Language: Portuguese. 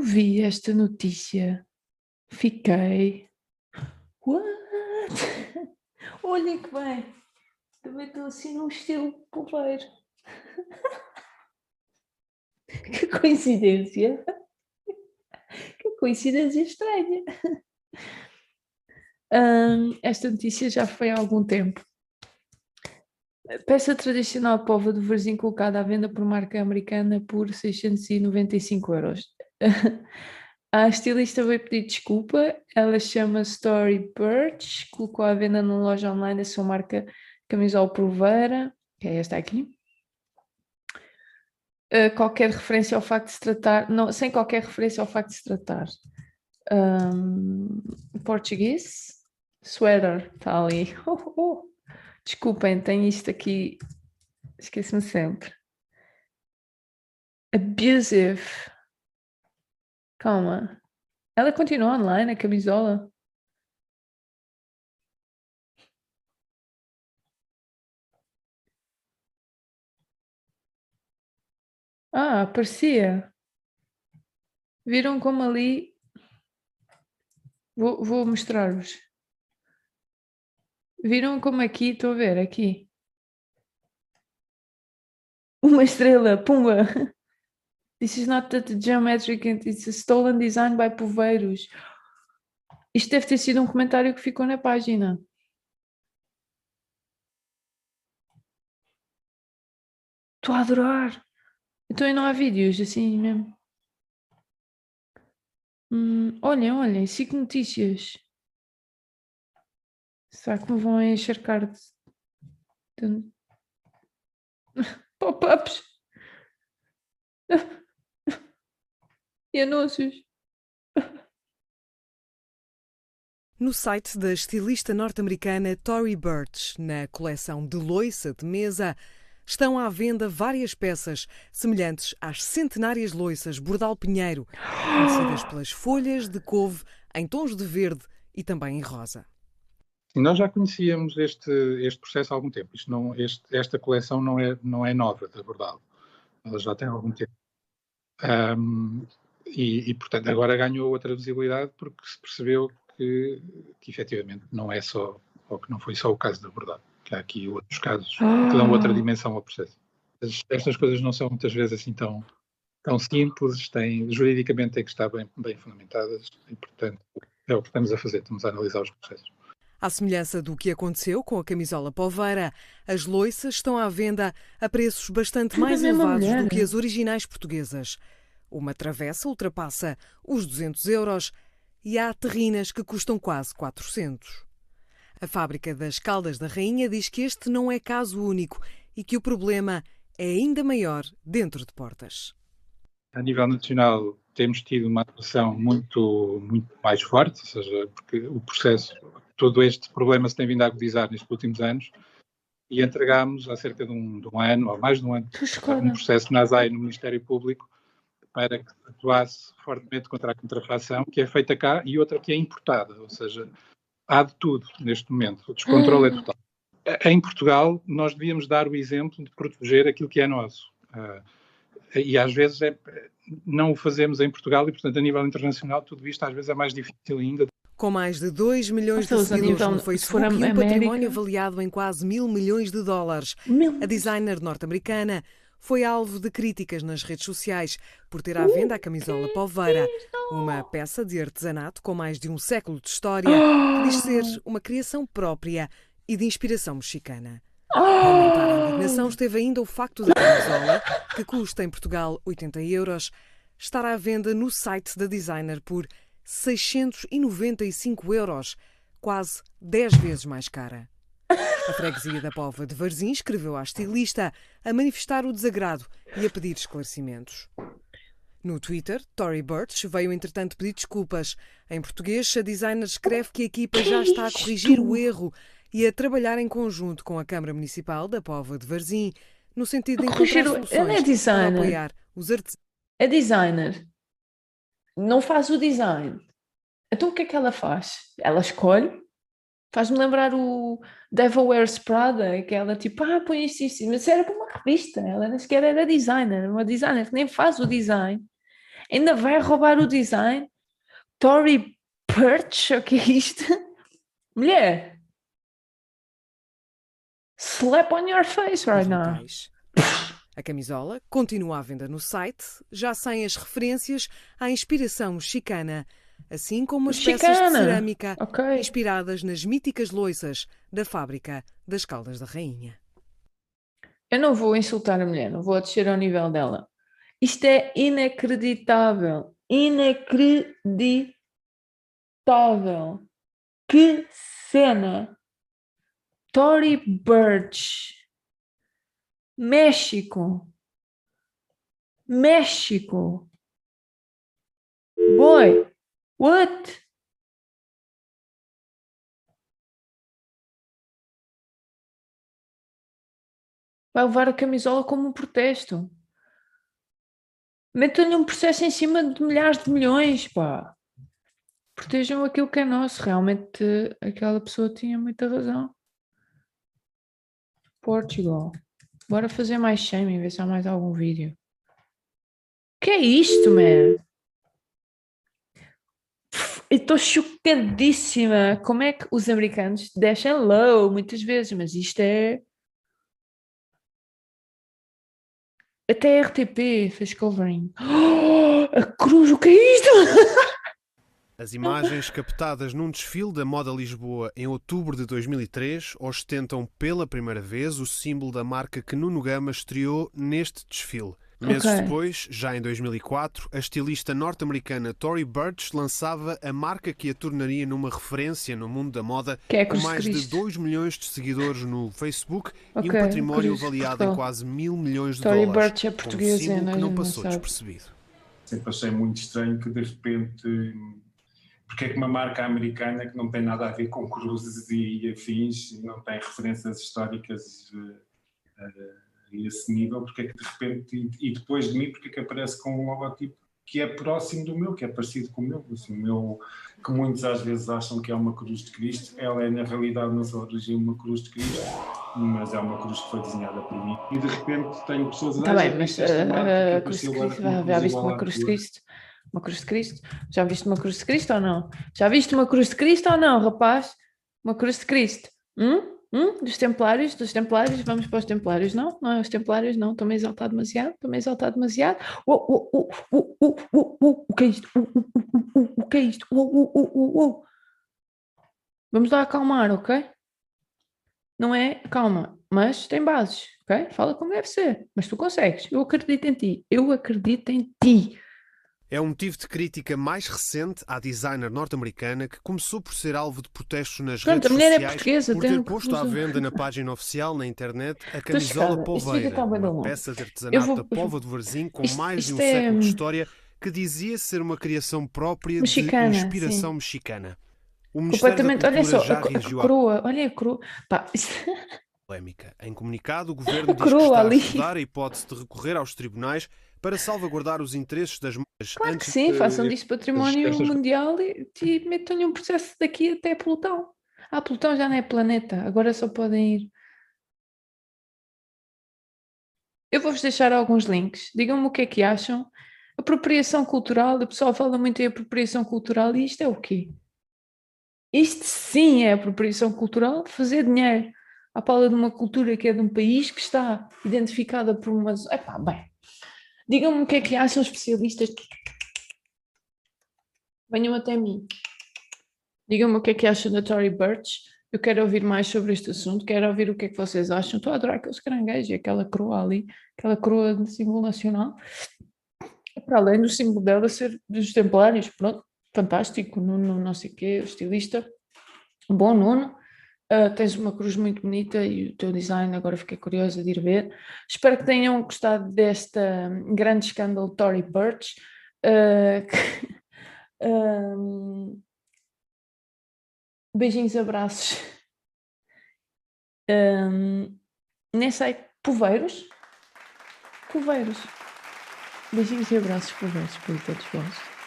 vi esta notícia, fiquei. What? Olha que bem! Também estou assim num estilo poveiro. Que coincidência! Que coincidência estranha! Esta notícia já foi há algum tempo. Peça tradicional pova de Varzim colocada à venda por marca americana por 695 euros. A estilista veio pedir desculpa, ela chama Story Birch, colocou à venda na loja online a sua marca camisola Proveira, que é esta aqui. Uh, qualquer referência ao facto de se tratar, não, sem qualquer referência ao facto de se tratar. Um, português, sweater, está ali. Oh, oh. Desculpem, tem isto aqui, esqueço-me sempre. Abusive. Calma. Ela continua online, a camisola? Ah, aparecia. Viram como ali. Vou, vou mostrar-vos. Viram como aqui, estou a ver, aqui. Uma estrela, pumba! This is not that geometric, it's a stolen design by Poveiros. Isto deve ter sido um comentário que ficou na página. Estou a adorar. Então e não há vídeos assim mesmo. Hum, olhem, olhem, cinco notícias. Será que me vão encharcar de, de... pop-ups? E anúncios? No site da estilista norte-americana Tory Burch, na coleção de loiça de mesa, estão à venda várias peças semelhantes às centenárias loiças Bordal Pinheiro, conhecidas pelas folhas de couve em tons de verde e também em rosa. Sim, nós já conhecíamos este, este processo há algum tempo. Não, este, esta coleção não é, não é nova da Bordal. Ela já tem algum tempo. Um, e, e, portanto, agora ganhou outra visibilidade porque se percebeu que, que efetivamente não é só, ou que não foi só o caso da Bordal que há aqui outros casos que dão outra ah. dimensão ao processo. Estas coisas não são muitas vezes assim tão, tão simples, têm, juridicamente têm que estar bem, bem fundamentadas e, portanto, é o que estamos a fazer, estamos a analisar os processos. À semelhança do que aconteceu com a camisola poveira, as loiças estão à venda a preços bastante mais elevados do que as originais portuguesas. Uma travessa ultrapassa os 200 euros e há terrinas que custam quase 400. A fábrica das Caldas da Rainha diz que este não é caso único e que o problema é ainda maior dentro de portas. A nível nacional, temos tido uma atuação muito, muito mais forte, ou seja, porque o processo, todo este problema se tem vindo a agudizar nestes últimos anos e entregámos há cerca de um, de um ano, ou mais de um ano, um processo na ASAI no Ministério Público para que atuasse fortemente contra a contrafação, que é feita cá, e outra que é importada, ou seja, há de tudo neste momento. O descontrole é total. Em Portugal, nós devíamos dar o exemplo de proteger aquilo que é nosso. Uh, e às vezes é, não o fazemos em Portugal e, portanto, a nível internacional, tudo isto às vezes é mais difícil ainda. Com mais de 2 milhões de seguidores então, no Facebook e um América... património avaliado em quase mil milhões de dólares, a designer norte-americana foi alvo de críticas nas redes sociais por ter à venda a camisola Poveira, uma peça de artesanato com mais de um século de história, que diz ser uma criação própria e de inspiração mexicana. A aumentar a indignação esteve ainda o facto da camisola, que custa em Portugal 80 euros, estar à venda no site da designer por 695 euros, quase 10 vezes mais cara. A freguesia da Pova de Varzim escreveu à estilista a manifestar o desagrado e a pedir esclarecimentos. No Twitter, Tory Burch veio entretanto pedir desculpas. Em português, a designer escreve que a equipa já está a corrigir o erro e a trabalhar em conjunto com a Câmara Municipal da Pova de Varzim, no sentido de encontrar soluções Ela é designer. para apoiar os artesãos. É designer. Não faz o design. Então o que é que ela faz? Ela escolhe Faz-me lembrar o Devil Wears Prada, que ela tipo, ah, põe isto, isto, mas era para uma revista, ela nem sequer era designer, uma designer que nem faz o design. Ainda vai roubar o design? Tory Perch, o que é isto? Mulher! Slap on your face right now. A camisola continua à venda no site, já sem as referências à inspiração mexicana, assim como as mexicana. peças de cerâmica okay. inspiradas nas míticas loiças da fábrica das Caldas da Rainha. Eu não vou insultar a mulher, não vou descer ao nível dela. Isto é inacreditável. Inacreditável. Que cena! Tory Burch México. México. Boy, what? Vai levar a camisola como um protesto. Metam-lhe um processo em cima de milhares de milhões, pá. Protejam aquilo que é nosso. Realmente aquela pessoa tinha muita razão. Portugal. Bora fazer mais shame, ver se há mais algum vídeo. Que é isto, man? Estou chocadíssima. Como é que os americanos deixam low muitas vezes, mas isto é. Até a RTP fez covering. Oh, a cruz, o que é isto? As imagens captadas num desfile da Moda Lisboa em outubro de 2003 ostentam pela primeira vez o símbolo da marca que Nuno Gama estreou neste desfile. Meses okay. depois, já em 2004, a estilista norte-americana Tory Burch lançava a marca que a tornaria numa referência no mundo da moda, é com mais Cristo. de 2 milhões de seguidores no Facebook okay, e um património avaliado em quase mil milhões de Tory dólares. Burch é portuguesa, um que não passou não despercebido. Sempre achei muito estranho que de repente porque é que uma marca americana que não tem nada a ver com cruzes e afins, não tem referências históricas uh, uh, a esse nível, porque é que de repente, e, e, depois de mim, porque é que aparece com um logotipo que é próximo do meu, que é parecido com o meu, assim, o meu, que muitos às vezes acham que é uma cruz de Cristo, ela é na realidade na sua origem uma cruz de Cristo, mas é uma cruz que foi desenhada por mim. E de repente tenho pessoas a dizer... Está bem, mas a cruz de Cristo, já viste uma cruz de Cristo? Uma cruz de Cristo? Já viste uma cruz de Cristo ou não? Já viste uma cruz de Cristo ou não, rapaz? Uma cruz de Cristo? Hum? Hum? Dos Templários? Dos Templários? Vamos para os Templários? Não? Não é os Templários? Não. Estou-me a exaltar demasiado? Estou-me a exaltar demasiado? O, que é isto? O, que é isto? Vamos lá acalmar, ok? Não é calma, mas tem bases, ok? Fala como deve ser, mas tu consegues. Eu acredito em ti. Eu acredito em ti. É um motivo de crítica mais recente à designer norte-americana que começou por ser alvo de protestos nas Pronto, redes é sociais é por ter posto à venda na página oficial na internet a camisola polveira, uma peça de artesanato vou... da Pova do Varzim com isto, mais de um é... século de história que dizia ser uma criação própria mexicana, de inspiração sim. mexicana. O Completamente, olha só, a, a coroa, olha a coroa. Pá, polémica. Em comunicado, o governo diz que está a estudar a hipótese de recorrer aos tribunais para salvaguardar os interesses das marcas. Claro que sim, façam disso património estas... mundial e, e metam-lhe um processo daqui até Plutão. Ah, Plutão já não é planeta, agora só podem ir. Eu vou-vos deixar alguns links. Digam-me o que é que acham. Apropriação cultural, o pessoal fala muito em apropriação cultural e isto é o quê? Isto sim é apropriação cultural, fazer dinheiro à pala de uma cultura que é de um país que está identificada por umas. Epá, bem, digam-me o que é que acham especialistas. Venham até mim. Digam-me o que é que acham da Tory Burch. Eu quero ouvir mais sobre este assunto, quero ouvir o que é que vocês acham. Estou a adorar aqueles caranguejos e aquela coroa ali, aquela coroa de símbolo nacional. Para além do símbolo dela ser dos templários, pronto, fantástico, Nuno, não sei o quê, estilista, bom Nuno. Uh, tens uma cruz muito bonita e o teu design, agora fiquei curiosa de ir ver. Espero que tenham gostado desta grande escândalo Tory Burch. Uh, um, beijinhos, abraços. Um, nem sei, poveiros? Poveiros. Beijinhos e abraços, poveiros, para todos vós.